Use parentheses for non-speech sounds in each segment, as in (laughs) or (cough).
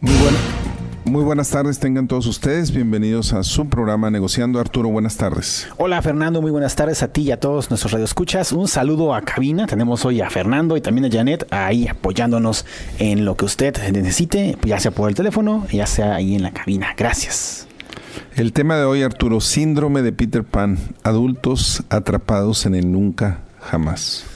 Muy, bueno, muy buenas tardes, tengan todos ustedes. Bienvenidos a su programa Negociando. Arturo, buenas tardes. Hola Fernando, muy buenas tardes a ti y a todos nuestros radioescuchas. Un saludo a cabina. Tenemos hoy a Fernando y también a Janet ahí apoyándonos en lo que usted necesite, ya sea por el teléfono, ya sea ahí en la cabina. Gracias. El tema de hoy, Arturo, síndrome de Peter Pan, adultos atrapados en el nunca jamás.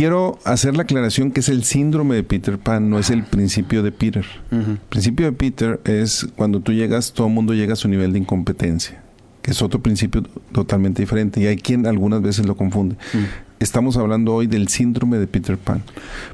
Quiero hacer la aclaración que es el síndrome de Peter Pan, no es el principio de Peter. El principio de Peter es cuando tú llegas, todo el mundo llega a su nivel de incompetencia, que es otro principio totalmente diferente y hay quien algunas veces lo confunde estamos hablando hoy del síndrome de Peter Pan.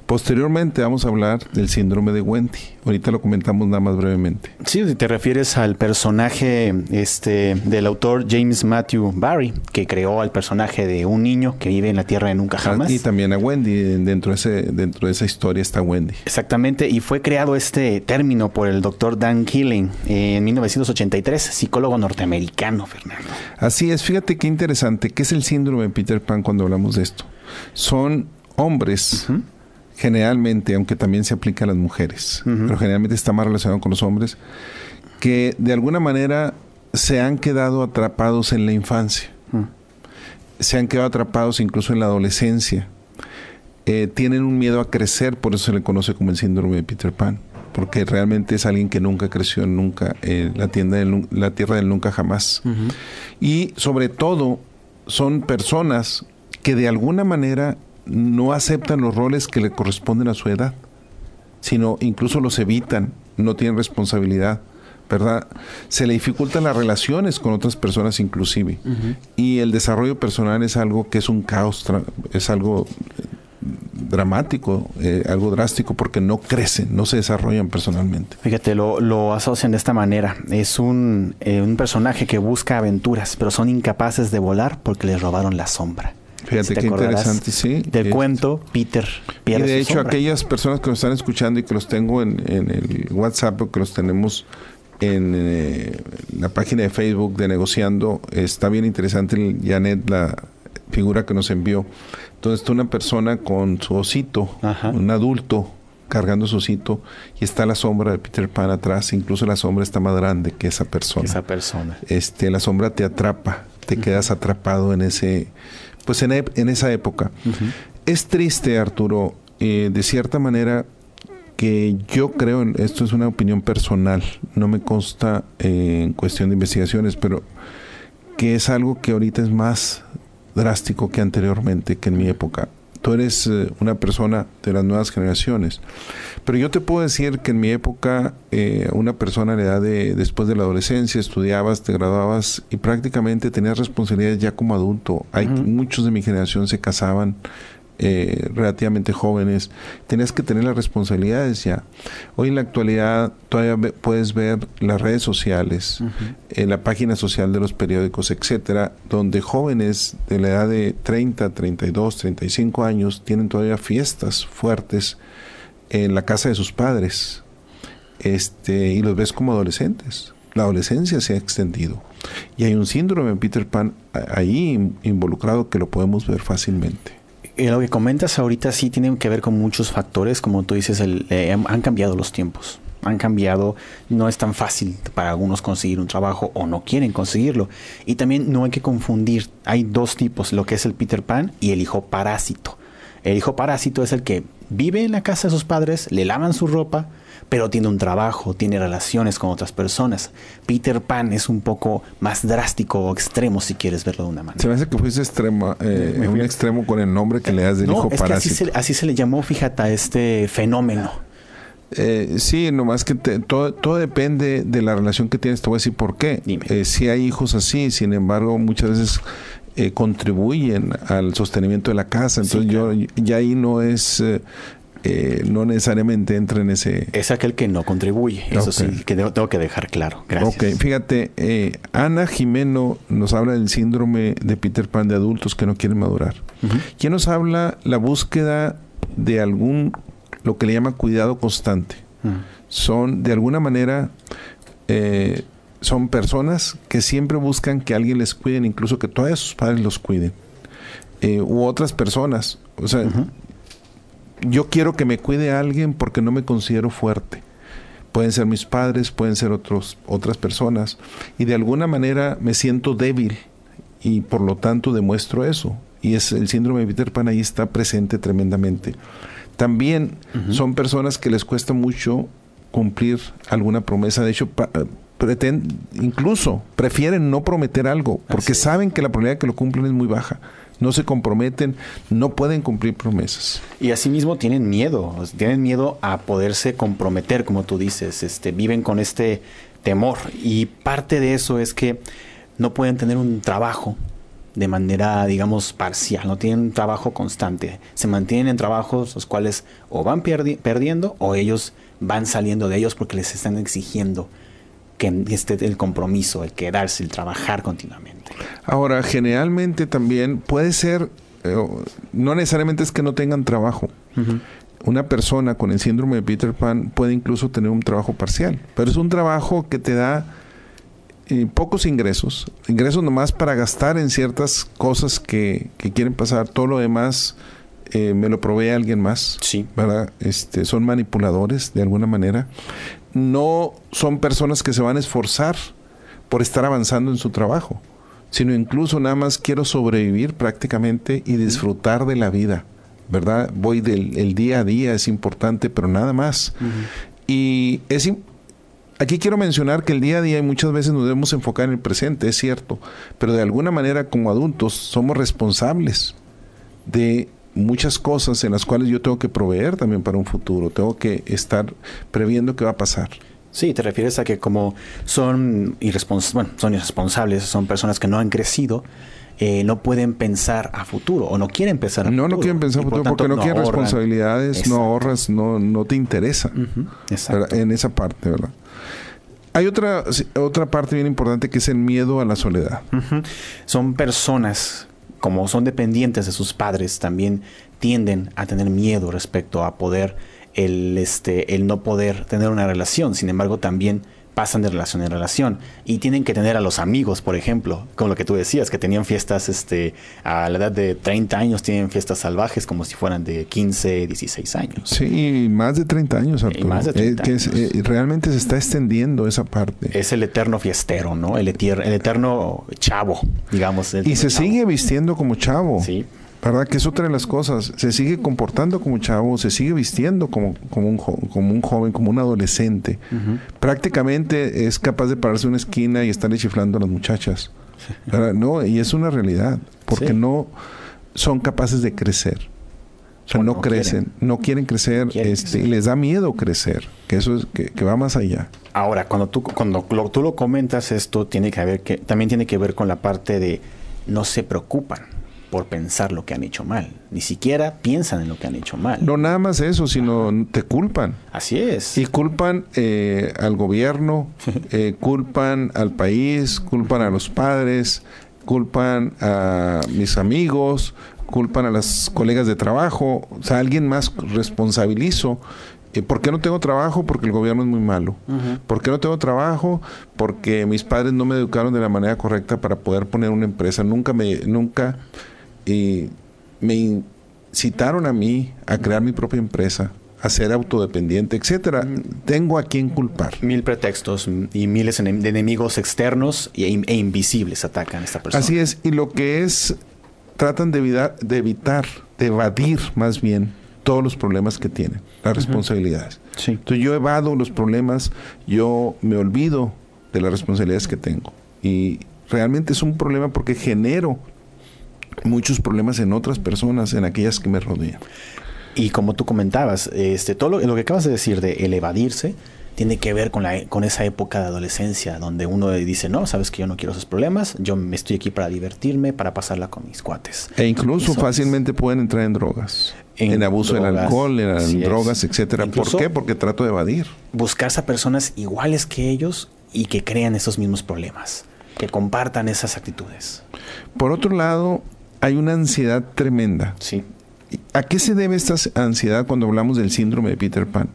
Posteriormente vamos a hablar del síndrome de Wendy. Ahorita lo comentamos nada más brevemente. Sí, te refieres al personaje este, del autor James Matthew Barry, que creó al personaje de un niño que vive en la Tierra de nunca ah, jamás. y también a Wendy, dentro de, ese, dentro de esa historia está Wendy. Exactamente, y fue creado este término por el doctor Dan Killing en 1983, psicólogo norteamericano, Fernando. Así es, fíjate qué interesante, ¿qué es el síndrome de Peter Pan cuando hablamos de esto? Son hombres, generalmente, aunque también se aplica a las mujeres, pero generalmente está más relacionado con los hombres, que de alguna manera se han quedado atrapados en la infancia, se han quedado atrapados incluso en la adolescencia, eh, tienen un miedo a crecer, por eso se le conoce como el síndrome de Peter Pan porque realmente es alguien que nunca creció nunca en la, tienda la tierra del nunca jamás. Y sobre todo son personas que de alguna manera no aceptan los roles que le corresponden a su edad, sino incluso los evitan, no tienen responsabilidad. ¿verdad? Se le dificultan las relaciones con otras personas inclusive. Y el desarrollo personal es algo que es un caos, es algo eh, dramático, eh, algo drástico, porque no crecen, no se desarrollan personalmente. Fíjate, lo, asocian de esta manera. Es un, eh, un personaje que busca aventuras, pero son incapaces de volar porque les robaron la sombra. Fíjate qué interesante, sí. Del cuento, Peter pierde Y de hecho, aquellas personas que nos están escuchando y que los tengo en, el WhatsApp o que los tenemos en eh, la página de Facebook de Negociando, está bien interesante, Janet, la figura que nos envió. Entonces está una persona con su osito, un adulto cargando su osito y está la sombra de Peter Pan atrás, incluso la sombra está más grande que esa persona. Esa persona. Este, la sombra te atrapa, te quedas atrapado en ese pues en, en esa época. Es triste, Arturo, eh, de cierta manera que yo creo, esto es una opinión personal, no me consta eh, en cuestión de investigaciones, pero que es algo que ahorita es más drástico que anteriormente, que en mi época tú eres eh, una persona de las nuevas generaciones. Pero yo te puedo decir que en mi época, eh, una persona a la edad de después de la adolescencia, estudiabas, te graduabas y prácticamente tenías responsabilidades ya como adulto. Hay muchos de mi generación se casaban eh, relativamente jóvenes, tenías que tener las responsabilidades ya. Hoy en la actualidad todavía puedes ver las redes sociales, en la página social de los periódicos, etcétera, donde jóvenes de la edad de 30, 32, 35 años tienen todavía fiestas fuertes en la casa de sus padres. Este, y los ves como adolescentes. La adolescencia se ha extendido. Y hay un síndrome de Peter Pan ahí involucrado que lo podemos ver fácilmente. Y lo que comentas ahorita sí tiene que ver con muchos factores, como tú dices, eh, han cambiado los tiempos, han cambiado, no es tan fácil para algunos conseguir un trabajo o no quieren conseguirlo. Y también no hay que confundir, hay dos tipos, lo que es el Peter Pan y el hijo parásito. El hijo parásito es el que vive en la casa de sus padres, le lavan su ropa, pero tiene un trabajo, tiene relaciones con otras personas. Peter Pan es un poco más drástico o extremo, si quieres verlo de una manera. Se me hace que fuiste extremo, eh, un extremo con el nombre que le das del hijo parásito. así, se, le llamó, fíjate, a este fenómeno. Eh, sí, nomás que todo, todo depende de la relación que tienes. Te voy a decir por qué. Eh, si hay hijos así, sin embargo, muchas veces eh, contribuyen al sostenimiento de la casa. Entonces, yo ya ahí no es eh, no necesariamente entra en ese... Es aquel que no contribuye, eso sí, que tengo que dejar claro. Gracias. Ok, fíjate, eh, Ana Jimeno nos habla del síndrome de Peter Pan de adultos que no quieren madurar. ¿Quién nos habla la búsqueda de algún, lo que le llama cuidado constante? Son, de alguna manera, eh, son personas que siempre buscan que alguien les cuiden, incluso que todos sus padres los cuiden. u otras personas. O sea, yo quiero que me cuide alguien porque no me considero fuerte. pueden ser mis padres, pueden ser otros, otras personas, y de alguna manera me siento débil y por lo tanto demuestro eso. Y es el síndrome de Peter Pan ahí está presente tremendamente. También son personas que les cuesta mucho cumplir alguna promesa. De hecho, incluso prefieren no prometer algo porque saben que la probabilidad de que lo cumplan es muy baja. No se comprometen, no pueden cumplir promesas. Y asimismo tienen miedo, tienen miedo a poderse comprometer, como tú dices, este, viven con este temor. Y parte de eso es que no pueden tener un trabajo de manera, digamos, parcial, no tienen un trabajo constante. Se mantienen en trabajos los cuales o van perdiendo o ellos van saliendo de ellos porque les están exigiendo que esté el compromiso, el quedarse, el trabajar continuamente. Ahora, generalmente también puede ser, eh, no necesariamente es que no tengan trabajo. Una persona con el síndrome de Peter Pan puede incluso tener un trabajo parcial, pero es un trabajo que te da eh, pocos ingresos, ingresos nomás para gastar en ciertas cosas que, que quieren pasar, todo lo demás eh, me lo provee alguien más. Sí. ¿verdad? Este, son manipuladores de alguna manera. No son personas que se van a esforzar por estar avanzando en su trabajo, sino incluso nada más quiero sobrevivir prácticamente y disfrutar de la vida. ¿Verdad? Voy del el día a día, es importante, pero nada más. Y es Aquí quiero mencionar que el día a día muchas veces nos debemos enfocar en el presente, es cierto, pero de alguna manera como adultos somos responsables de muchas cosas en las cuales yo tengo que proveer también para un futuro, tengo que estar previendo qué va a pasar. Sí, te refieres a que como son, irresponsables, son irresponsables, son personas que no han crecido, eh, no pueden pensar a futuro o no quieren pensar a no, futuro. No, quieren pensar a futuro porque no, quieren responsabilidades, no ahorras, no, no te interesa en esa parte, ¿verdad? Hay otra, otra parte bien importante que es el miedo a la soledad. Son personas como son dependientes de sus padres, también tienden a tener miedo respecto a poder el, este, el no poder tener una relación. Sin embargo, también pasan de relación en relación y tienen que tener a los amigos, por ejemplo, como lo que tú decías, que tenían fiestas este, a la edad de 30 años, tienen fiestas salvajes como si fueran de 15, 16 años. Sí, más de 30 años, Arturo. más de 30 eh, años. Eh, realmente se está extendiendo esa parte. Es el eterno fiestero, ¿no? El, el eterno chavo, digamos. y se sigue vistiendo como chavo. Sí. ¿Verdad? Que es otra de las cosas. Se sigue comportando como chavo, se sigue vistiendo como, como, un, como un joven, como un adolescente. Prácticamente es capaz de pararse en una esquina y estarle chiflando a las muchachas. No, y es una realidad, porque no son capaces de crecer. O sea, no, crecen, no quieren crecer, este, y les da miedo crecer, que eso es que, va más allá. Ahora, cuando tú cuando tú lo comentas esto tiene que ver que también tiene que ver con la parte de no se preocupan por pensar lo que han hecho mal. Ni siquiera piensan en lo que han hecho mal. No nada más eso, sino te culpan. Así es. Y culpan eh, al gobierno, (laughs) eh, culpan al país, culpan a los padres, culpan a mis amigos, culpan a las colegas de trabajo. O sea, alguien más responsabilizo. Eh, ¿Por qué no tengo trabajo? Porque el gobierno es muy malo. ¿Por qué no tengo trabajo? Porque mis padres no me educaron de la manera correcta para poder poner una empresa. Nunca me, nunca y me incitaron a mí a crear mi propia empresa, a ser autodependiente, etcétera. Mm. Tengo a quien culpar. Mil pretextos y miles de enemigos externos e, e, invisibles atacan a esta persona. Así es, y lo que es, tratan de evitar, de, evitar, de evadir más bien todos los problemas que tienen, las responsabilidades. Entonces yo evado los problemas, yo me olvido de las responsabilidades que tengo. Y realmente es un problema porque genero muchos problemas en otras personas, en aquellas que me rodean. Y como tú comentabas, este, todo lo, que acabas de decir de el evadirse tiene que ver con, la, con esa época de adolescencia donde uno dice, no, sabes que yo no quiero esos problemas, yo me estoy aquí para divertirme, para pasarla con mis cuates. E incluso fácilmente pueden entrar en drogas. En, abuso del alcohol, en drogas, etcétera. ¿Por qué? Porque trato de evadir. Buscarse a personas iguales que ellos y que crean esos mismos problemas, que compartan esas actitudes. Por otro lado, hay una ansiedad tremenda. Sí. ¿A qué se debe esta ansiedad cuando hablamos del síndrome de Peter Pan?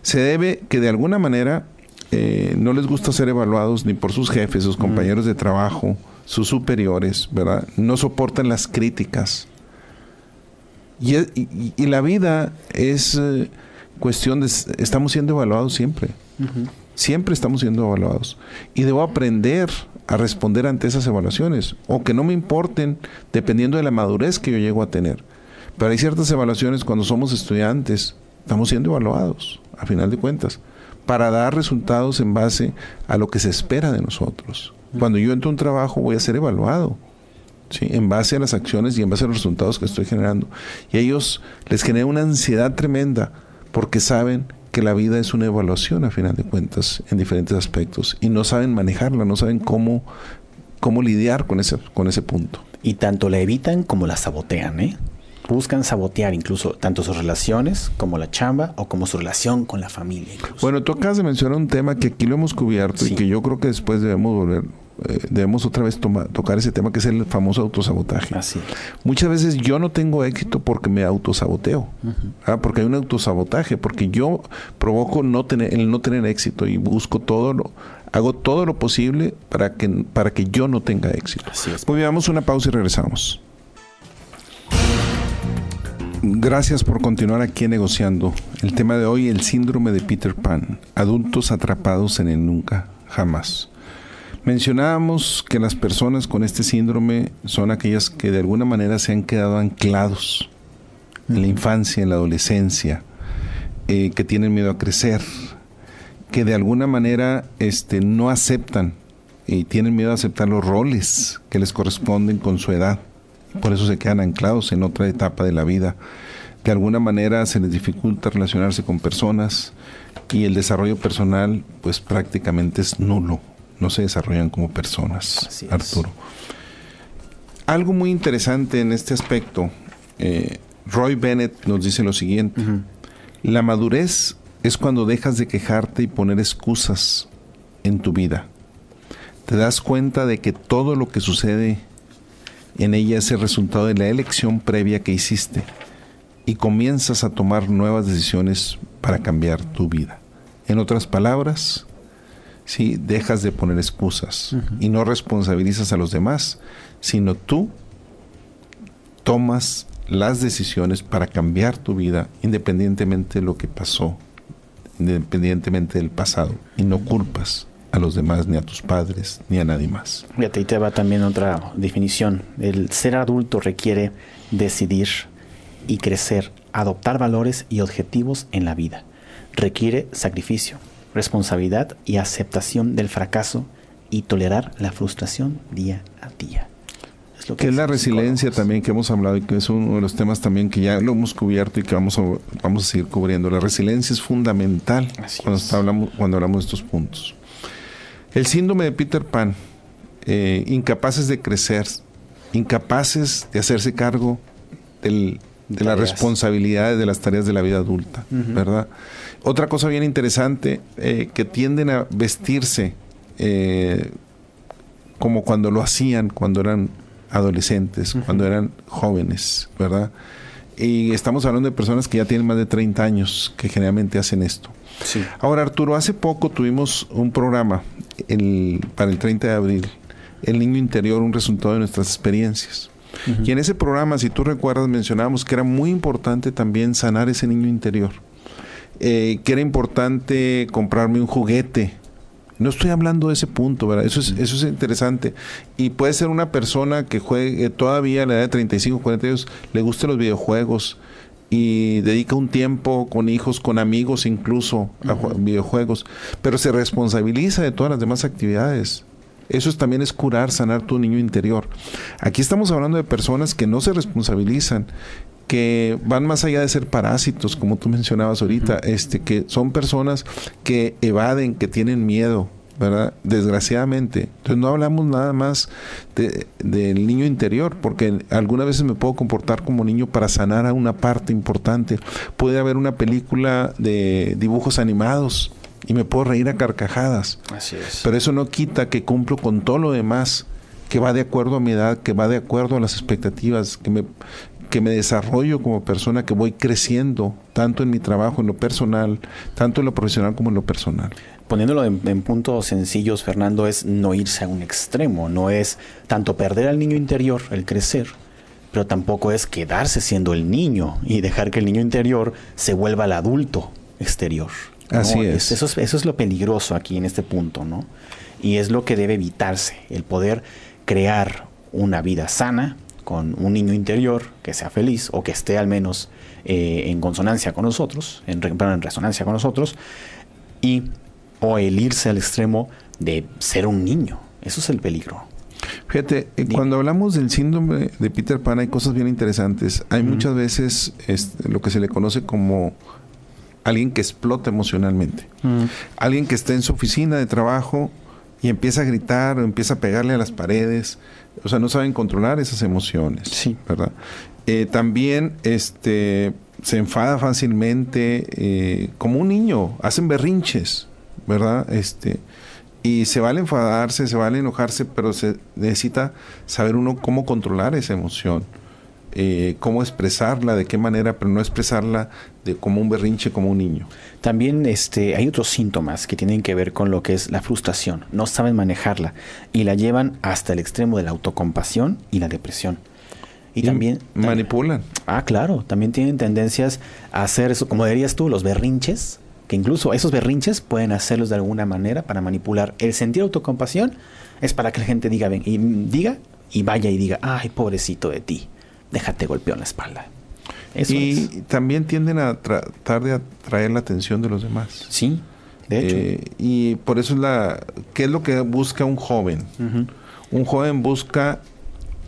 Se debe que de alguna manera eh, no les gusta ser evaluados ni por sus jefes, sus compañeros de trabajo, sus superiores, ¿verdad? No soportan las críticas. Y, la vida es, eh, cuestión de estamos siendo evaluados siempre. Siempre estamos siendo evaluados. Y debo aprender a responder ante esas evaluaciones, o que no me importen dependiendo de la madurez que yo llego a tener. Pero hay ciertas evaluaciones cuando somos estudiantes, estamos siendo evaluados, a final de cuentas, para dar resultados en base a lo que se espera de nosotros. Cuando yo entro a un trabajo voy a ser evaluado. ¿sí? en base a las acciones y en base a los resultados que estoy generando. Y a ellos les genera una ansiedad tremenda porque saben que la vida es una evaluación a final de cuentas en diferentes aspectos y no saben manejarla, no saben cómo, cómo lidiar con ese, con ese punto. Y tanto la evitan como la sabotean, ¿eh? Buscan sabotear incluso tanto sus relaciones como la chamba o como su relación con la familia. Bueno, tú acabas de mencionar un tema que aquí lo hemos cubierto y que yo creo que después debemos volver eh, debemos otra vez tocar ese tema que es el famoso autosabotaje. Así. Muchas veces yo no tengo éxito porque me autosaboteo, ¿ah? porque hay un autosabotaje, porque yo provoco no tener, el no tener éxito y busco todo lo, hago todo lo posible para que, para que yo no tenga éxito. Así es. Muy bien, vamos una pausa y regresamos. Gracias por continuar aquí negociando. El tema de hoy, el síndrome de Peter Pan. Adultos atrapados en el nunca, jamás. Mencionábamos que las personas con este síndrome son aquellas que de alguna manera se han quedado anclados en la infancia, en la adolescencia, eh, que tienen miedo a crecer, que de alguna manera este, no aceptan y tienen miedo a aceptar los roles que les corresponden con su edad. Por eso se quedan anclados en otra etapa de la vida. De alguna manera se les dificulta relacionarse con personas y el desarrollo personal pues prácticamente es nulo no se desarrollan como personas, Arturo. Algo muy interesante en este aspecto, eh, Roy Bennett nos dice lo siguiente, la madurez es cuando dejas de quejarte y poner excusas en tu vida. Te das cuenta de que todo lo que sucede en ella es el resultado de la elección previa que hiciste y comienzas a tomar nuevas decisiones para cambiar tu vida. En otras palabras, si dejas de poner excusas y no responsabilizas a los demás, sino tú tomas las decisiones para cambiar tu vida independientemente de lo que pasó, independientemente del pasado, y no culpas a los demás, ni a tus padres, ni a nadie más. Ahí te va también otra definición. El ser adulto requiere decidir y crecer, adoptar valores y objetivos en la vida. Requiere sacrificio, responsabilidad y aceptación del fracaso y tolerar la frustración día a día. Es lo que, es la resiliencia también que hemos hablado y que es uno de los temas también que ya lo hemos cubierto y que vamos a, vamos a seguir cubriendo. La resiliencia es fundamental cuando, hablamos, cuando hablamos de estos puntos. El síndrome de Peter Pan, eh, incapaces de crecer, incapaces de hacerse cargo de las responsabilidades de las tareas de la vida adulta, ¿verdad? Otra cosa bien interesante, eh, que tienden a vestirse eh, como cuando lo hacían cuando eran adolescentes, cuando eran jóvenes, ¿verdad? Y estamos hablando de personas que ya tienen más de 30 años que generalmente hacen esto. Sí. Ahora, Arturo, hace poco tuvimos un programa para el 30 de abril, El Niño Interior, un resultado de nuestras experiencias. Y en ese programa, si tú recuerdas, mencionábamos que era muy importante también sanar ese niño interior eh, que era importante comprarme un juguete. No estoy hablando de ese punto, ¿verdad? Eso es, eso es interesante. Y puede ser una persona que juegue todavía a la edad de 35, 40 años, le guste los videojuegos y dedica un tiempo con hijos, con amigos incluso a videojuegos, pero se responsabiliza de todas las demás actividades. Eso es, también es curar, sanar tu niño interior. Aquí estamos hablando de personas que no se responsabilizan que van más allá de ser parásitos, como tú mencionabas ahorita, este, que son personas que evaden, que tienen miedo, ¿verdad? Desgraciadamente. Entonces no hablamos nada más del niño interior, porque algunas veces me puedo comportar como niño para sanar a una parte importante. Puede haber una película de dibujos animados y me puedo reír a carcajadas. Así es. Pero eso no quita que cumplo con todo lo demás que va de acuerdo a mi edad, que va de acuerdo a las expectativas, que me, que me desarrollo como persona, que voy creciendo, tanto en mi trabajo, en lo personal, tanto en lo profesional como en lo personal. Poniéndolo en, puntos sencillos, Fernando, es no irse a un extremo, no es tanto perder al niño interior, el crecer, pero tampoco es quedarse siendo el niño y dejar que el niño interior se vuelva el adulto exterior. Así es. Eso, es. eso es lo peligroso aquí en este punto, ¿no? Y es lo que debe evitarse, el poder crear una vida sana con un niño interior que sea feliz o que esté al menos eh, en consonancia con nosotros, en, en resonancia con nosotros, y o el irse al extremo de ser un niño. Eso es el peligro. Fíjate, eh, cuando hablamos del síndrome de Peter Pan hay cosas bien interesantes. Hay muchas veces este, lo que se le conoce como alguien que explota emocionalmente. Alguien que está en su oficina de trabajo y empieza a gritar o empieza a pegarle a las paredes. O sea, no saben controlar esas emociones. Sí. ¿Verdad? Eh, también este, se enfada fácilmente, eh, como un niño, hacen berrinches, ¿verdad? Este, y se vale enfadarse, se vale enojarse, pero se necesita saber uno cómo controlar esa emoción. Eh, cómo expresarla, de qué manera, pero no expresarla de como un berrinche, como un niño. También este, hay otros síntomas que tienen que ver con lo que es la frustración. No saben manejarla y la llevan hasta el extremo de la autocompasión y la depresión. Y, también manipulan. Ah, claro, también tienen tendencias a hacer eso, como dirías tú, los berrinches, que incluso esos berrinches pueden hacerlos de alguna manera para manipular. El sentir autocompasión es para que la gente diga, ven, y diga y vaya y diga, ay, pobrecito de ti déjate golpear en la espalda. y también tienden a tratar de atraer la atención de los demás. Sí, de hecho. Eh, y por eso es la... ¿Qué es lo que busca un joven? Un joven busca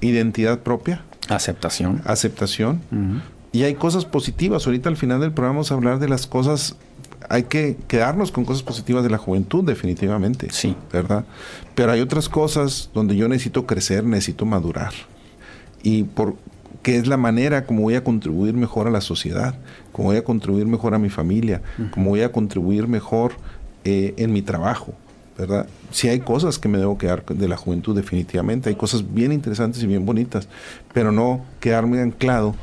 identidad propia. Aceptación. Aceptación. Y hay cosas positivas. Ahorita al final del programa vamos a hablar de las cosas hay que quedarnos con cosas positivas de la juventud, definitivamente. Sí. ¿Verdad? Pero hay otras cosas donde yo necesito crecer, necesito madurar. Y por, que es la manera como voy a contribuir mejor a la sociedad, como voy a contribuir mejor a mi familia, como voy a contribuir mejor eh, en mi trabajo, ¿verdad? Sí hay cosas que me debo quedar de la juventud definitivamente, hay cosas bien interesantes y bien bonitas, pero no quedarme anclado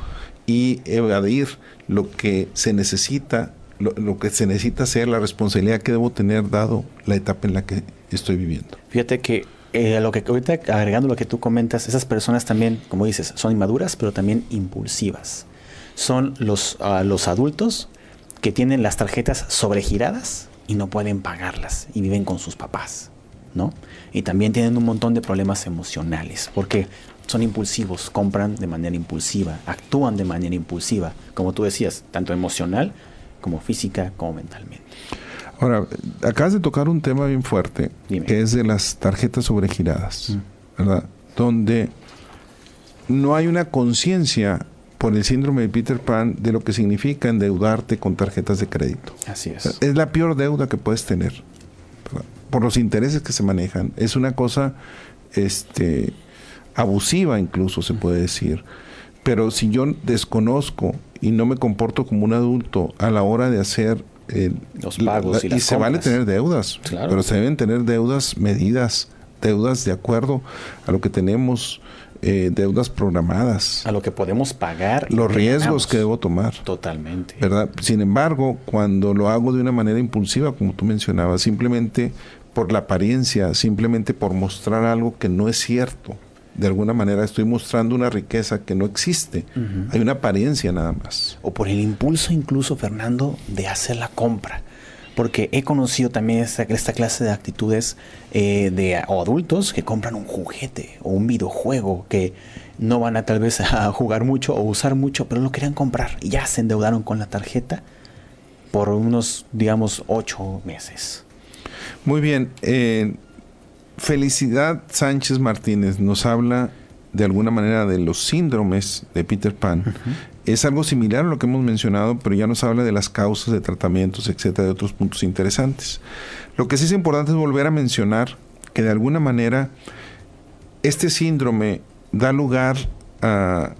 y evadir lo que se necesita, lo, lo que se necesita hacer, la responsabilidad que debo tener dado la etapa en la que estoy viviendo. Fíjate que eh, lo que ahorita agregando lo que tú comentas, esas personas también, como dices, son inmaduras, pero también impulsivas. Son los, ah, los adultos que tienen las tarjetas sobregiradas y no pueden pagarlas y viven con sus papás, ¿no? Y también tienen un montón de problemas emocionales, porque son impulsivos, compran de manera impulsiva, actúan de manera impulsiva, como tú decías, tanto emocional como física como mentalmente. Ahora, acabas de tocar un tema bien fuerte, que es de las tarjetas sobregiradas, mm. ¿verdad? Donde no hay una conciencia por el síndrome de Peter Pan de lo que significa endeudarte con tarjetas de crédito. Así es. Es la peor deuda que puedes tener, por los intereses que se manejan. Es una cosa este, abusiva incluso, se puede decir. Pero si yo desconozco y no me comporto como un adulto a la hora de hacer los pagos y, se vale tener deudas, pero se deben tener deudas medidas, deudas de acuerdo a lo que tenemos, eh, deudas programadas. A lo que podemos pagar. Los riesgos que debo tomar. Totalmente. ¿Verdad? Sin embargo, cuando lo hago de una manera impulsiva, como tú mencionabas, simplemente por la apariencia, simplemente por mostrar algo que no es cierto, de alguna manera estoy mostrando una riqueza que no existe. Hay una apariencia nada más. O por el impulso incluso, Fernando, de hacer la compra. Porque he conocido también esta, esta clase de actitudes eh, de o adultos que compran un juguete o un videojuego que no van a tal vez a jugar mucho o usar mucho, pero lo querían comprar y ya se endeudaron con la tarjeta por unos, digamos, ocho meses. Muy bien. Eh, Felicidad Sánchez Martínez nos habla de alguna manera de los síndromes de Peter Pan. Es algo similar a lo que hemos mencionado, pero ya nos habla de las causas de tratamientos, etcétera, de otros puntos interesantes. Lo que sí es importante es volver a mencionar que de alguna manera este síndrome da lugar a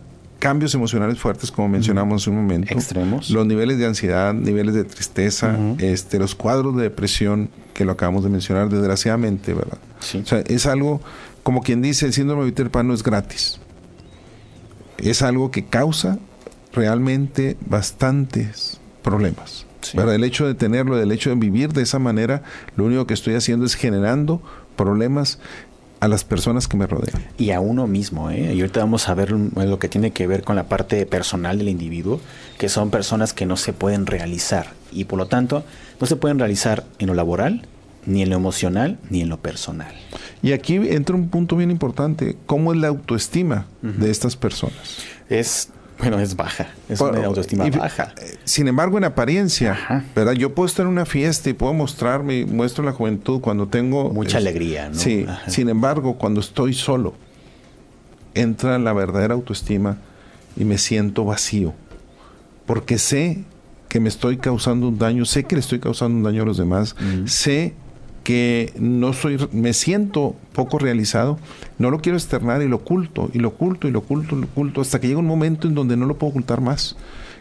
cambios emocionales fuertes, como mencionamos hace un momento. Extremos. Los niveles de ansiedad, niveles de tristeza, este, los cuadros de depresión, que lo acabamos de mencionar, desgraciadamente, ¿verdad? O sea, es algo, como quien dice, el síndrome de Peter Pan no es gratis. Es algo que causa realmente bastantes problemas. El hecho de tenerlo, el hecho de vivir de esa manera, lo único que estoy haciendo es generando problemas a las personas que me rodean. Y a uno mismo, ¿eh? Y ahorita vamos a ver lo que tiene que ver con la parte personal del individuo, que son personas que no se pueden realizar y por lo tanto no se pueden realizar en lo laboral, ni en lo emocional, ni en lo personal. Y aquí entra un punto bien importante, ¿cómo es la autoestima de estas personas? Es bueno, es baja, es una autoestima baja. Eh, sin embargo, en apariencia, ¿verdad? Yo puedo estar en una fiesta y puedo mostrarme, muestro la juventud cuando tengo... Mucha alegría, ¿no? Sí, sin embargo, cuando estoy solo, entra la verdadera autoestima y me siento vacío. Porque sé que me estoy causando un daño, sé que le estoy causando un daño a los demás, sé que no soy, me siento poco realizado, no lo quiero externar y lo oculto, y lo oculto, y lo oculto, y lo oculto, hasta que llega un momento en donde no lo puedo ocultar más.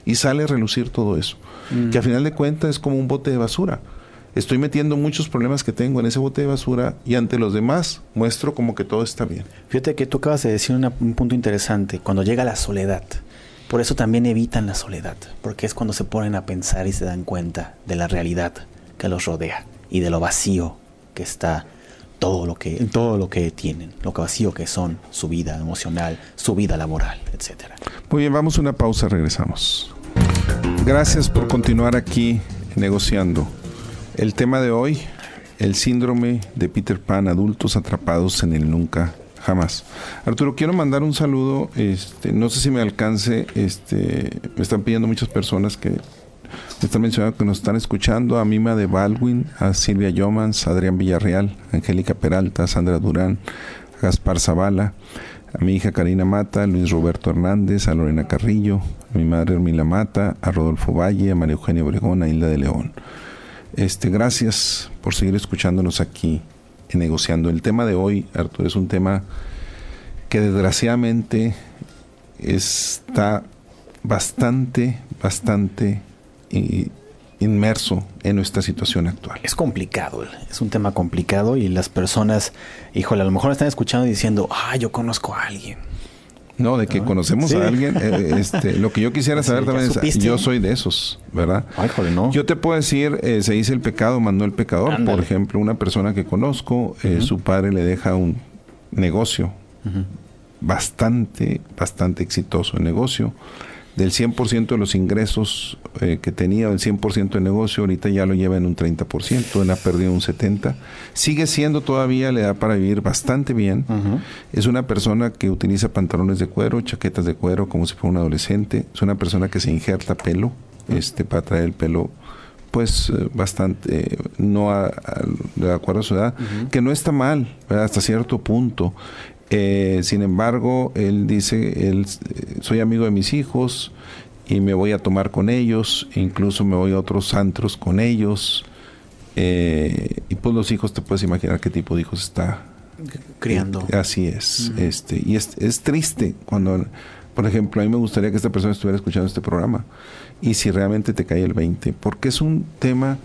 Y sale a relucir todo eso. Mm. Que a final de cuentas es como un bote de basura. Estoy metiendo muchos problemas que tengo en ese bote de basura y ante los demás muestro como que todo está bien. Fíjate que tú acabas de decir un punto interesante, cuando llega la soledad. Por eso también evitan la soledad, porque es cuando se ponen a pensar y se dan cuenta de la realidad que los rodea y de lo vacío que está todo lo que, todo lo que tienen, lo que vacío que son, su vida emocional, su vida laboral, etcétera. Muy bien, vamos a una pausa, regresamos. Gracias por continuar aquí negociando. El tema de hoy, el síndrome de Peter Pan, adultos atrapados en el nunca jamás. Arturo, quiero mandar un saludo, este, no sé si me alcance, este, me están pidiendo muchas personas que están mencionando que nos están escuchando a Mima de Baldwin, a Silvia Yomans, a Adrián Villarreal, a Angélica Peralta, a Sandra Durán, a Gaspar Zavala, a mi hija Karina Mata, a Luis Roberto Hernández, a Lorena Carrillo, a mi madre Hermila Mata, a Rodolfo Valle, a María Eugenia Obregón, a Hilda de León. Este, gracias por seguir escuchándonos aquí en Negociando. El tema de hoy, Arturo, es un tema que desgraciadamente está bastante, bastante inmerso en nuestra situación actual. Es complicado, es un tema complicado y las personas, híjole, a lo mejor están escuchando diciendo, ah, yo conozco a alguien. No, de que conocemos a alguien. Eh, este, lo que yo quisiera (laughs) saber también es, yo soy de esos, ¿verdad? Ay, joder, no. Yo te puedo decir, eh, se dice el pecado, mandó el pecador. Por ejemplo, una persona que conozco, eh, su padre le deja un negocio bastante, bastante exitoso el negocio del 100% de los ingresos eh, que tenía, el 100% de negocio, ahorita ya lo lleva en un 30%, él ha perdido un 70%. Sigue siendo todavía, le da para vivir bastante bien. Es una persona que utiliza pantalones de cuero, chaquetas de cuero como si fuera un adolescente. Es una persona que se injerta pelo este, para traer el pelo pues eh, bastante, no de acuerdo a su edad, que no está mal, hasta cierto punto. Eh, sin embargo, él dice, él, soy amigo de mis hijos y me voy a tomar con ellos, incluso me voy a otros antros con ellos. Eh, y pues los hijos, te puedes imaginar qué tipo de hijos está criando. Eh, así es. este Y es, es triste cuando, por ejemplo, a mí me gustaría que esta persona estuviera escuchando este programa y si realmente te cae el 20, porque es un tema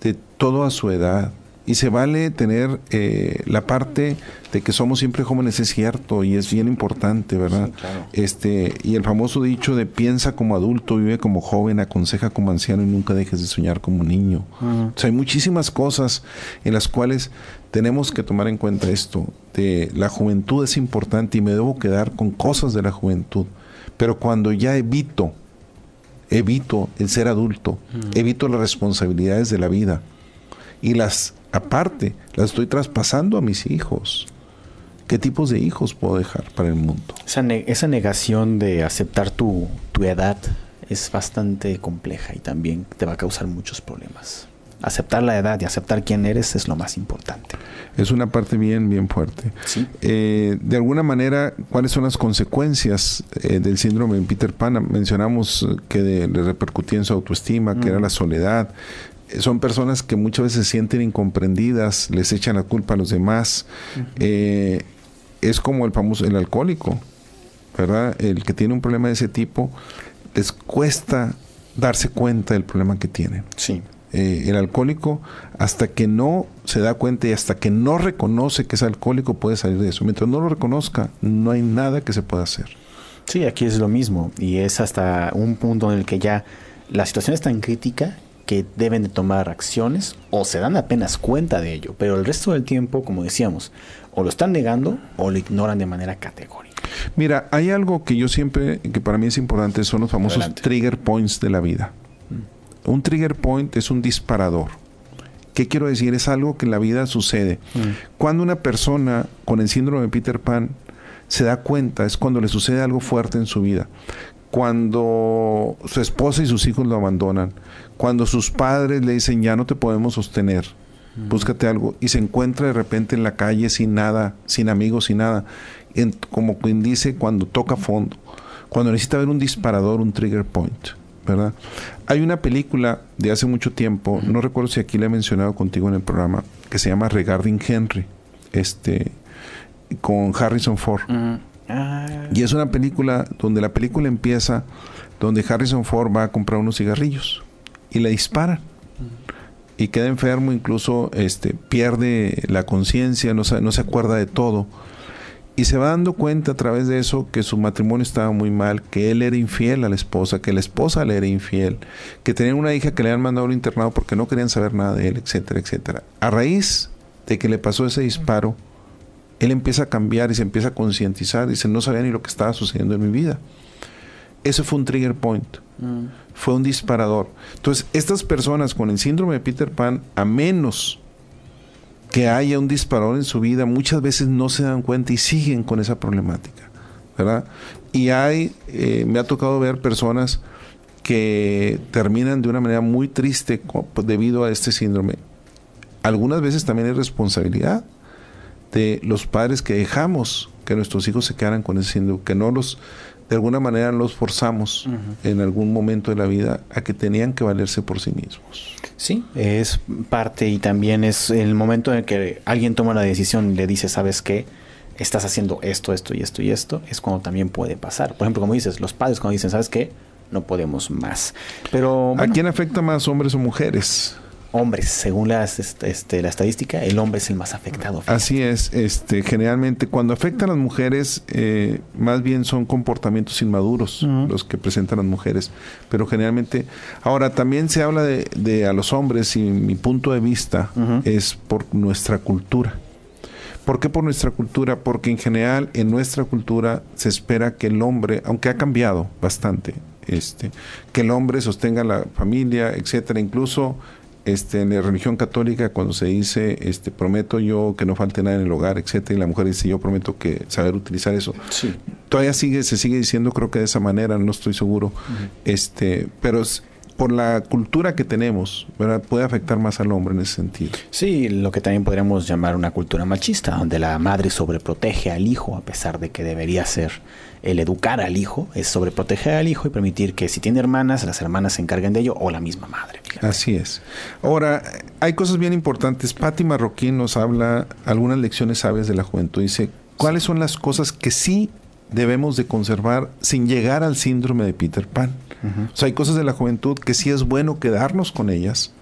de todo a su edad, y se vale tener eh, la parte de que somos siempre jóvenes, es cierto, y es bien importante, ¿verdad? este Y el famoso dicho de piensa como adulto, vive como joven, aconseja como anciano y nunca dejes de soñar como niño. O sea, hay muchísimas cosas en las cuales tenemos que tomar en cuenta esto, de la juventud es importante y me debo quedar con cosas de la juventud, pero cuando ya evito, evito el ser adulto, evito las responsabilidades de la vida, y las aparte, las estoy traspasando a mis hijos. ¿Qué tipos de hijos puedo dejar para el mundo? Esa, negación de aceptar tu, tu edad es bastante compleja y también te va a causar muchos problemas. Aceptar la edad y aceptar quién eres es lo más importante. Es una parte bien, bien fuerte. ¿Sí? Eh, de alguna manera, ¿cuáles son las consecuencias eh, del síndrome de Peter Pan? Mencionamos que le repercutía en su autoestima, que era la soledad, son personas que muchas veces se sienten incomprendidas, les echan la culpa a los demás. Eh, es como el famoso, el alcohólico, ¿verdad? El que tiene un problema de ese tipo, les cuesta darse cuenta del problema que tienen. Sí. Eh, el alcohólico, hasta que no se da cuenta y hasta que no reconoce que es alcohólico, puede salir de eso. Mientras no lo reconozca, no hay nada que se pueda hacer. Sí, aquí es lo mismo. Y es hasta un punto en el que ya la situación es tan crítica que deben de tomar acciones o se dan apenas cuenta de ello, pero el resto del tiempo, como decíamos, o lo están negando o lo ignoran de manera categórica. Mira, hay algo que yo siempre, que para mí es importante, son los famosos trigger points de la vida. Mm. Un trigger point es un disparador. ¿Qué quiero decir? Es algo que en la vida sucede. Mm. Cuando una persona con el síndrome de Peter Pan se da cuenta, es cuando le sucede algo fuerte en su vida cuando su esposa y sus hijos lo abandonan, cuando sus padres le dicen ya no te podemos sostener, búscate algo, y se encuentra de repente en la calle sin nada, sin amigos, sin nada, como quien dice cuando toca fondo, cuando necesita ver un disparador, un trigger point, ¿verdad? Hay una película de hace mucho tiempo, no recuerdo si aquí la he mencionado contigo en el programa, que se llama Regarding Henry, este, con Harrison Ford. Ah. Y es una película donde la película empieza donde Harrison Ford va a comprar unos cigarrillos y le disparan. Y queda enfermo, incluso este, pierde la conciencia, no se, no se acuerda de todo. Y se va dando cuenta a través de eso que su matrimonio estaba muy mal, que él era infiel a la esposa, que la esposa le era infiel, que tenía una hija que le habían mandado al internado porque no querían saber nada de él, etcétera, etcétera. A raíz de que le pasó ese disparo, él empieza a cambiar y se empieza a concientizar. Dice, no sabía ni lo que estaba sucediendo en mi vida. Ese fue un trigger point. Mm. Fue un disparador. Entonces, estas personas con el síndrome de Peter Pan, a menos que haya un disparador en su vida, muchas veces no se dan cuenta y siguen con esa problemática. ¿Verdad? Y hay, eh, me ha tocado ver personas que terminan de una manera muy triste debido a este síndrome. Algunas veces también hay responsabilidad de los padres que dejamos que nuestros hijos se quedaran con ese síndrome, que no los, de alguna manera los forzamos en algún momento de la vida a que tenían que valerse por sí mismos. Sí, es parte y también es el momento en que alguien toma la decisión y le dice, ¿sabes qué? Estás haciendo esto, esto y esto y esto, es cuando también puede pasar. Por ejemplo, como dices, los padres cuando dicen, ¿sabes qué? No podemos más. Pero... ¿A quién afecta más, hombres o mujeres? Hombres, según las, este, este, la estadística, el hombre es el más afectado. Así es, este, generalmente cuando afectan a las mujeres, eh, más bien son comportamientos inmaduros los que presentan las mujeres, pero generalmente, ahora también se habla de, a los hombres y mi punto de vista es por nuestra cultura. ¿Por qué por nuestra cultura? Porque en general en nuestra cultura se espera que el hombre, aunque ha cambiado bastante, este, que el hombre sostenga la familia, etcétera, incluso este, en la religión católica cuando se dice este prometo yo que no falte nada en el hogar, etcétera, y la mujer dice yo prometo que saber utilizar eso. Todavía sigue, se sigue diciendo, creo que de esa manera, no estoy seguro. Este, pero por la cultura que tenemos, ¿verdad? puede afectar más al hombre en ese sentido. Sí, lo que también podríamos llamar una cultura machista, donde la madre sobreprotege al hijo a pesar de que debería ser el educar al hijo, es sobreproteger al hijo y permitir que si tiene hermanas, las hermanas se encarguen de ello o la misma madre. Así es. Ahora, hay cosas bien importantes. Patti Marroquín nos habla algunas lecciones sabias de la juventud. Dice, ¿cuáles son las cosas que sí debemos de conservar sin llegar al síndrome de Peter Pan? O sea, hay cosas de la juventud que sí es bueno quedarnos con ellas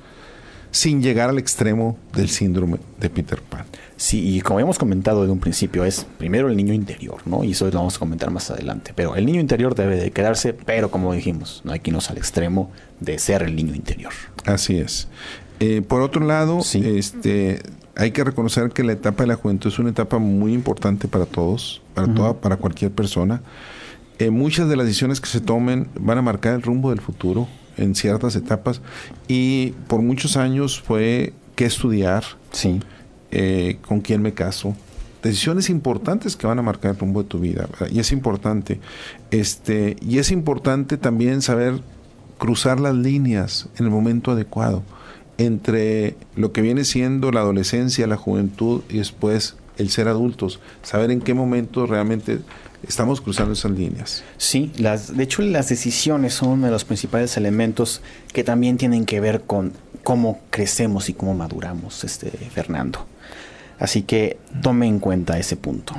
sin llegar al extremo del síndrome de Peter Pan. Sí, y como hemos comentado desde un principio, es primero el niño interior, ¿no? Y eso lo vamos a comentar más adelante. Pero el niño interior debe de quedarse, pero como dijimos, no hay que irnos al extremo de ser el niño interior. Así es. Eh, por otro lado, este, hay que reconocer que la etapa de la juventud es una etapa muy importante para todos, para toda, para cualquier persona. Eh, muchas de las decisiones que se tomen van a marcar el rumbo del futuro en ciertas etapas y por muchos años fue qué estudiar, sí. Eh, con quién me caso, decisiones importantes que van a marcar el rumbo de tu vida y es importante. Este y es importante también saber cruzar las líneas en el momento adecuado entre lo que viene siendo la adolescencia, la juventud y después el ser adultos, saber en qué momento realmente estamos cruzando esas líneas. Sí, las, de hecho las decisiones son uno de los principales elementos que también tienen que ver con cómo crecemos y cómo maduramos, este Fernando. Así que tome en cuenta ese punto.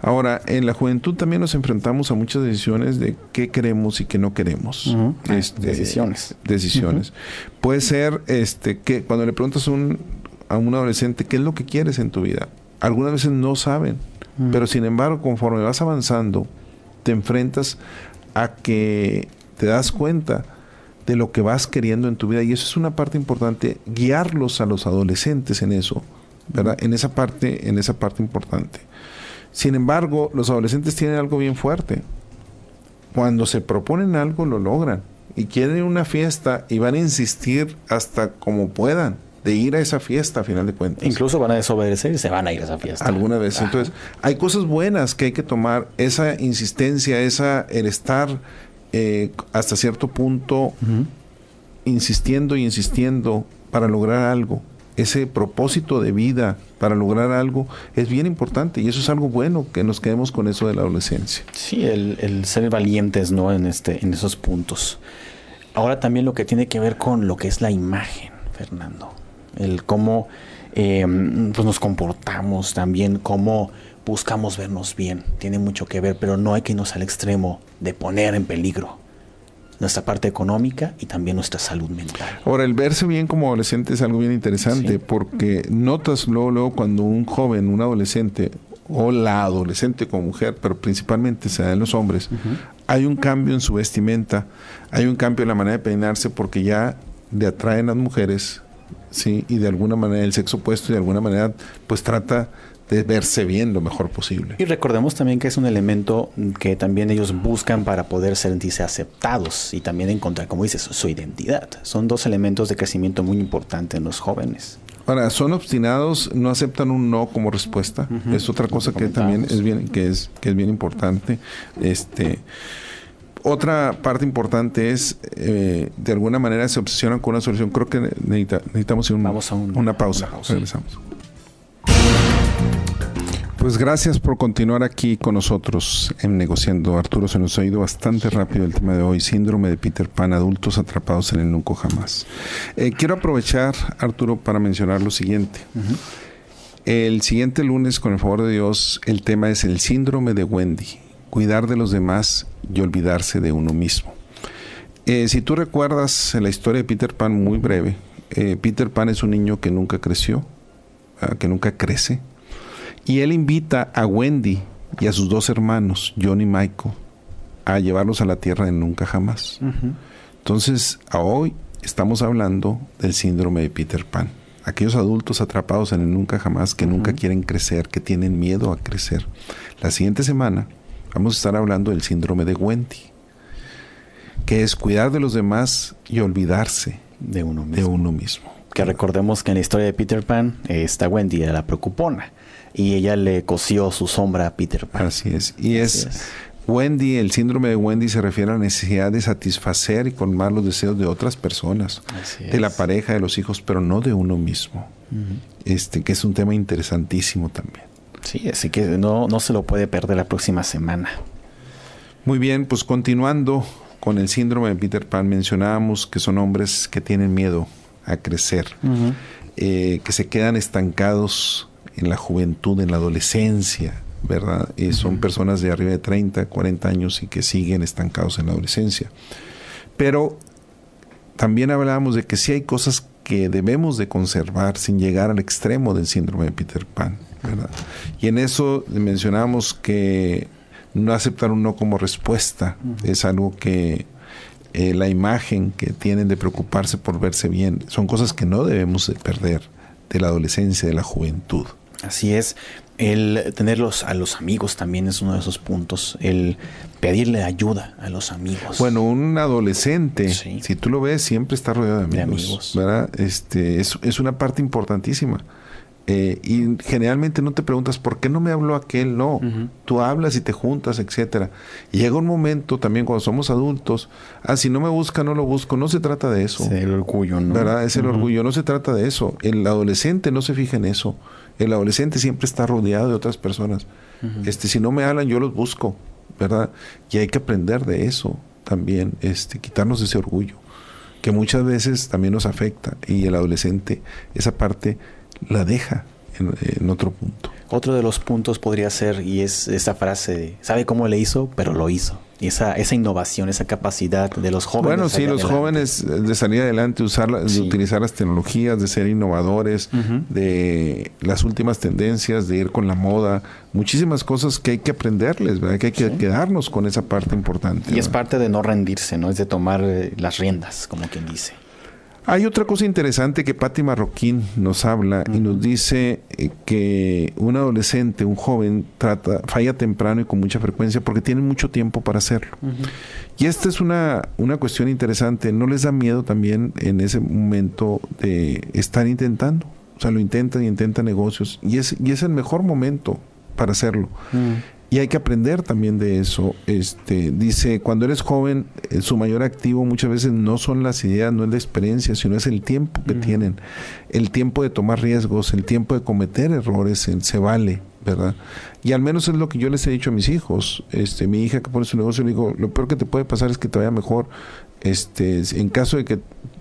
Ahora, en la juventud también nos enfrentamos a muchas decisiones de qué queremos y qué no queremos. Este, decisiones. Decisiones. Puede ser este que cuando le preguntas un, a un adolescente qué es lo que quieres en tu vida, algunas veces no saben pero sin embargo, conforme vas avanzando, te enfrentas a que te das cuenta de lo que vas queriendo en tu vida. Y eso es una parte importante, guiarlos a los adolescentes en eso, ¿verdad? En esa parte, en esa parte importante. Sin embargo, los adolescentes tienen algo bien fuerte. Cuando se proponen algo, lo logran. Y quieren una fiesta y van a insistir hasta como puedan de ir a esa fiesta a final de cuentas. Incluso van a desobedecer y se van a ir a esa fiesta. Alguna vez. Entonces, hay cosas buenas que hay que tomar. Esa insistencia, esa, el estar eh, hasta cierto punto insistiendo y insistiendo para lograr algo. Ese propósito de vida para lograr algo es bien importante y eso es algo bueno que nos quedemos con eso de la adolescencia. Sí, el, el ser valientes, ¿no? En este, en esos puntos. Ahora también lo que tiene que ver con lo que es la imagen, Fernando el cómo eh, pues nos comportamos también, cómo buscamos vernos bien, tiene mucho que ver, pero no hay que irnos al extremo de poner en peligro nuestra parte económica y también nuestra salud mental. Ahora, el verse bien como adolescente es algo bien interesante porque notas luego, luego cuando un joven, un adolescente o la adolescente como mujer, pero principalmente se da en los hombres, hay un cambio en su vestimenta, hay un cambio en la manera de peinarse porque ya le atraen las mujeres ¿sí? Y de alguna manera el sexo opuesto de alguna manera pues trata de verse bien lo mejor posible. Y recordemos también que es un elemento que también ellos buscan para poder sentirse aceptados y también encontrar, como dices, su identidad. Son dos elementos de crecimiento muy importantes en los jóvenes. Ahora, son obstinados, no aceptan un no como respuesta. Es otra cosa que también es bien, que es, que es bien importante. Este otra parte importante es, eh, de alguna manera se obsesionan con una solución. Creo que necesitamos una, pausa. Regresamos. Pues gracias por continuar aquí con nosotros en Negociando. Arturo, se nos ha ido bastante rápido el tema de hoy, síndrome de Peter Pan, adultos atrapados en el nunca jamás. Eh, quiero aprovechar, Arturo, para mencionar lo siguiente. El siguiente lunes, con el favor de Dios, el tema es el síndrome de Wendy cuidar de los demás y olvidarse de uno mismo. Eh, si tú recuerdas la historia de Peter Pan muy breve, eh, Peter Pan es un niño que nunca creció, ah, que nunca crece, y él invita a Wendy y a sus dos hermanos, John y Michael, a llevarlos a la tierra de nunca jamás. Entonces, hoy estamos hablando del síndrome de Peter Pan. Aquellos adultos atrapados en el nunca jamás que nunca quieren crecer, que tienen miedo a crecer. La siguiente semana Vamos a estar hablando del síndrome de Wendy, que es cuidar de los demás y olvidarse de uno mismo. Que recordemos que en la historia de Peter Pan, esta Wendy era la preocupona y ella le cosió su sombra a Peter Pan. Así es. Y es, Wendy, el síndrome de Wendy se refiere a la necesidad de satisfacer y colmar los deseos de otras personas, de la pareja, de los hijos, pero no de uno mismo. Este, que es un tema interesantísimo también. Sí, así que no, no se lo puede perder la próxima semana. Muy bien, pues continuando con el síndrome de Peter Pan, mencionábamos que son hombres que tienen miedo a crecer, eh, que se quedan estancados en la juventud, en la adolescencia, ¿verdad? Eh, son personas de arriba de 30, 40 años y que siguen estancados en la adolescencia. Pero también hablábamos de que sí hay cosas que debemos de conservar sin llegar al extremo del síndrome de Peter Pan. Y en eso mencionamos que no aceptar un no como respuesta es algo que eh, la imagen que tienen de preocuparse por verse bien son cosas que no debemos de perder de la adolescencia, de la juventud. Así es. El tenerlos a los amigos también es uno de esos puntos. El pedirle ayuda a los amigos. Bueno, un adolescente, si tú lo ves, siempre está rodeado de amigos. ¿verdad? Este, es, es una parte importantísima. Eh, y generalmente no te preguntas por qué no me habló aquel, no. Tú hablas y te juntas, etcétera. Y llega un momento también cuando somos adultos, ah, si no me busca, no lo busco. No se trata de eso. Es el orgullo, ¿no? ¿Verdad? Es el orgullo, no se trata de eso. El adolescente no se fija en eso. El adolescente siempre está rodeado de otras personas. Este, si no me hablan, yo los busco, ¿verdad? Y hay que aprender de eso también, este, quitarnos ese orgullo, que muchas veces también nos afecta. Y el adolescente, esa parte la deja en, otro punto. Otro de los puntos podría ser, y es esa frase, sabe cómo le hizo, pero lo hizo. esa, esa innovación, esa capacidad de los jóvenes. Bueno, sí, los jóvenes de salir adelante, usar, de utilizar las tecnologías, de ser innovadores, de las últimas tendencias, de ir con la moda, muchísimas cosas que hay que aprenderles, ¿verdad? que hay que quedarnos con esa parte importante. Y es parte de no rendirse, ¿no? Es de tomar eh, las riendas, como quien dice. Hay otra cosa interesante que Patti Marroquín nos habla y nos dice eh, que un adolescente, un joven, trata, falla temprano y con mucha frecuencia porque tiene mucho tiempo para hacerlo. Y esta es una, una cuestión interesante. ¿No les da miedo también en ese momento de estar intentando? O sea, lo intentan y intentan negocios. Y es, y es el mejor momento para hacerlo. Y hay que aprender también de eso. Este, dice, cuando eres joven, eh, su mayor activo muchas veces no son las ideas, no es la experiencia, sino es el tiempo que tienen. El tiempo de tomar riesgos, el tiempo de cometer errores, se vale, ¿verdad? Y al menos es lo que yo les he dicho a mis hijos. Este, mi hija que pone su negocio, le digo, lo peor que te puede pasar es que te vaya mejor. Este, en caso de que,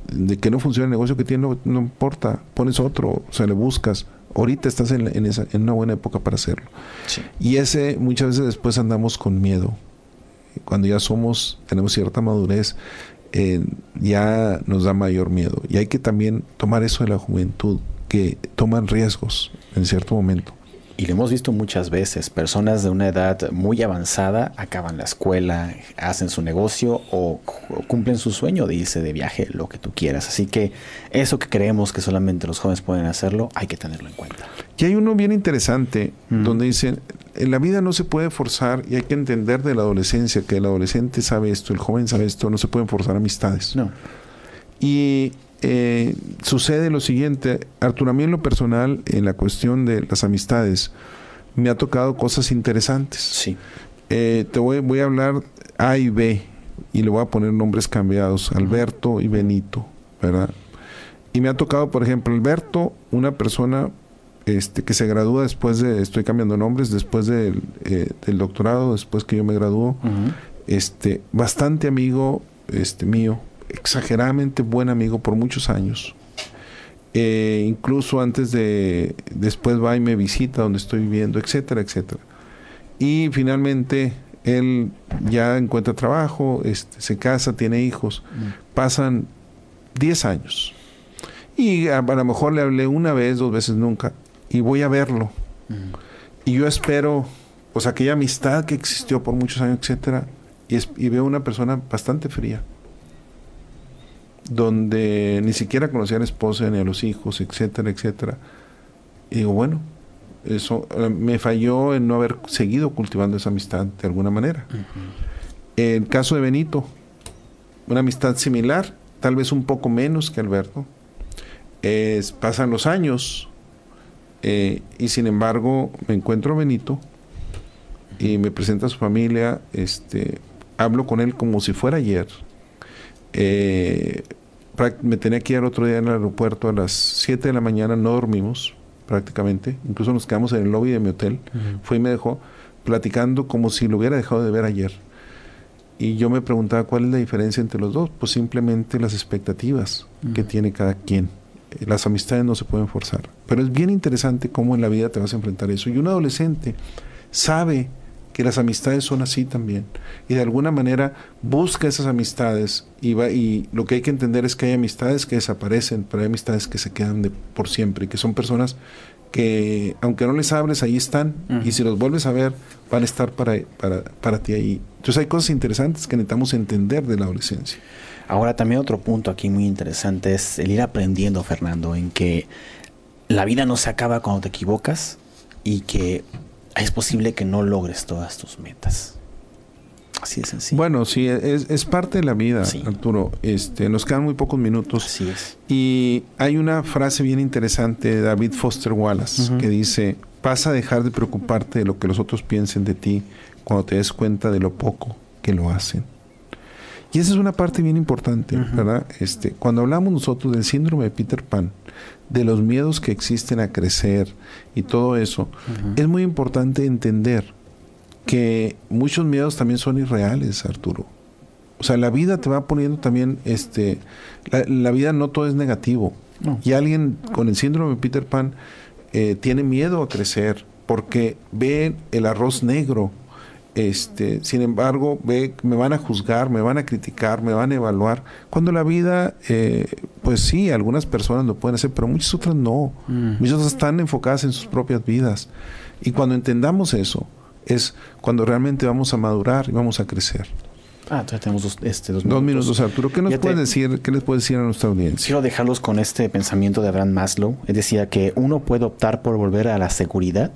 de que no funcione el negocio que tienes, no, no importa, pones otro, o sea, le buscas ahorita estás en, en, esa, en una buena época para hacerlo. Y ese muchas veces después andamos con miedo. Cuando ya somos, tenemos cierta madurez, eh, ya nos da mayor miedo. Y hay que también tomar eso de la juventud, que toman riesgos en cierto momento. Y lo hemos visto muchas veces, personas de una edad muy avanzada acaban la escuela, hacen su negocio o, cumplen su sueño de irse de viaje, lo que tú quieras. Así que eso que creemos que solamente los jóvenes pueden hacerlo, hay que tenerlo en cuenta. Y hay uno bien interesante donde dice, en la vida no se puede forzar y hay que entender de la adolescencia que el adolescente sabe esto, el joven sabe esto, no se pueden forzar amistades. No. Y eh, sucede lo siguiente, Arturo, a mí en lo personal, en la cuestión de las amistades, me ha tocado cosas interesantes. Sí. Eh, te voy, voy a hablar A y B, y le voy a poner nombres cambiados, Alberto y Benito, ¿verdad? Y me ha tocado, por ejemplo, Alberto, una persona este, que se gradúa después de, estoy cambiando nombres, después del, eh, del doctorado, después que yo me graduó, este, bastante amigo este, mío, exageradamente buen amigo por muchos años. Eh, incluso antes de, después va y me visita donde estoy viviendo, etcétera, etcétera. Y finalmente él ya encuentra trabajo, este, se casa, tiene hijos. Mm. Pasan 10 años. Y a, lo mejor le hablé una vez, dos veces nunca. Y voy a verlo. Mm. Y yo espero, pues aquella amistad que existió por muchos años, etcétera. Y, y veo una persona bastante fría donde ni siquiera conocía a la esposa ni a los hijos, etcétera, etcétera. Y digo, bueno, eso eh, me falló en no haber seguido cultivando esa amistad de alguna manera. El caso de Benito, una amistad similar, tal vez un poco menos que Alberto. Es, pasan los años eh, y sin embargo me encuentro a Benito y me presenta a su familia, este, hablo con él como si fuera ayer. Eh, me tenía que ir otro día en el aeropuerto a las 7 de la mañana, no dormimos prácticamente, incluso nos quedamos en el lobby de mi hotel, fue y me dejó platicando como si lo hubiera dejado de ver ayer. Y yo me preguntaba cuál es la diferencia entre los dos, pues simplemente las expectativas que tiene cada quien. Eh, las amistades no se pueden forzar, pero es bien interesante cómo en la vida te vas a enfrentar eso. Y un adolescente sabe que las amistades son así también. Y de alguna manera busca esas amistades y, va, y lo que hay que entender es que hay amistades que desaparecen, pero hay amistades que se quedan de por siempre, y que son personas que aunque no les hables, ahí están, y si los vuelves a ver, van a estar para, para, para ti ahí. Entonces hay cosas interesantes que necesitamos entender de la adolescencia. Ahora también otro punto aquí muy interesante es el ir aprendiendo, Fernando, en que la vida no se acaba cuando te equivocas y que es posible que no logres todas tus metas. Así de sencillo. Bueno, sí, es, parte de la vida, Arturo. Este, nos quedan muy pocos minutos. Así es. Y hay una frase bien interesante de David Foster Wallace que dice, pasa a dejar de preocuparte de lo que los otros piensen de ti cuando te des cuenta de lo poco que lo hacen. Y esa es una parte bien importante, ¿verdad? Este, cuando hablamos nosotros del síndrome de Peter Pan, de los miedos que existen a crecer y todo eso, es muy importante entender que muchos miedos también son irreales, Arturo. O sea, la vida te va poniendo también, este, la, vida no todo es negativo. Y alguien con el síndrome de Peter Pan eh, tiene miedo a crecer porque ve el arroz negro Este, sin embargo, ve, me van a juzgar, me van a criticar, me van a evaluar. Cuando la vida, eh, pues sí, algunas personas lo pueden hacer, pero muchas otras no. Mm. Muchas otras están enfocadas en sus propias vidas. Y cuando entendamos eso, es cuando realmente vamos a madurar y vamos a crecer. Ah, entonces tenemos dos, este, dos, minutos. Arturo. ¿Qué nos puedes decir? ¿Qué les puedes decir a nuestra audiencia? Quiero dejarlos con este pensamiento de Abraham Maslow. Es decía que uno puede optar por volver a la seguridad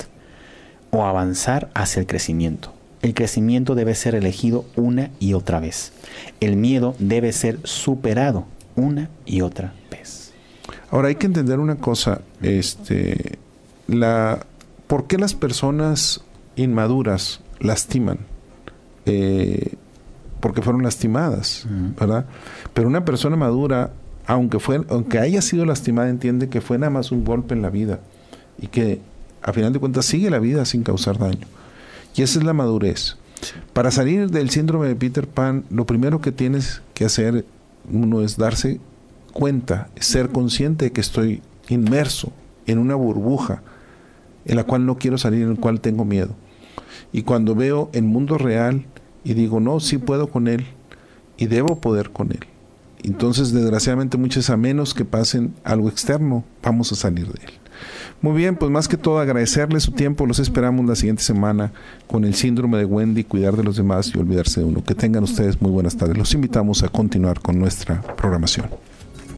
o avanzar hacia el crecimiento. El crecimiento debe ser elegido una y otra vez. El miedo debe ser superado una y otra vez. Ahora hay que entender una cosa, este, la, ¿por qué las personas inmaduras lastiman? Eh, porque fueron lastimadas, ¿verdad? Pero una persona madura, aunque, fue, aunque haya sido lastimada, entiende que fue nada más un golpe en la vida y que a final de cuentas sigue la vida sin causar daño. Y esa es la madurez. Para salir del síndrome de Peter Pan, lo primero que tienes que hacer uno es darse cuenta, ser consciente de que estoy inmerso en una burbuja en la cual no quiero salir, en la cual tengo miedo. Y cuando veo el mundo real y digo, no, sí puedo con él y debo poder con él. Entonces, desgraciadamente, muchas a menos que pasen algo externo, vamos a salir de él. Muy bien, pues más que todo agradecerle su tiempo. Los esperamos la siguiente semana con el síndrome de Wendy, cuidar de los demás y olvidarse de uno. Que tengan ustedes muy buenas tardes. Los invitamos a continuar con nuestra programación.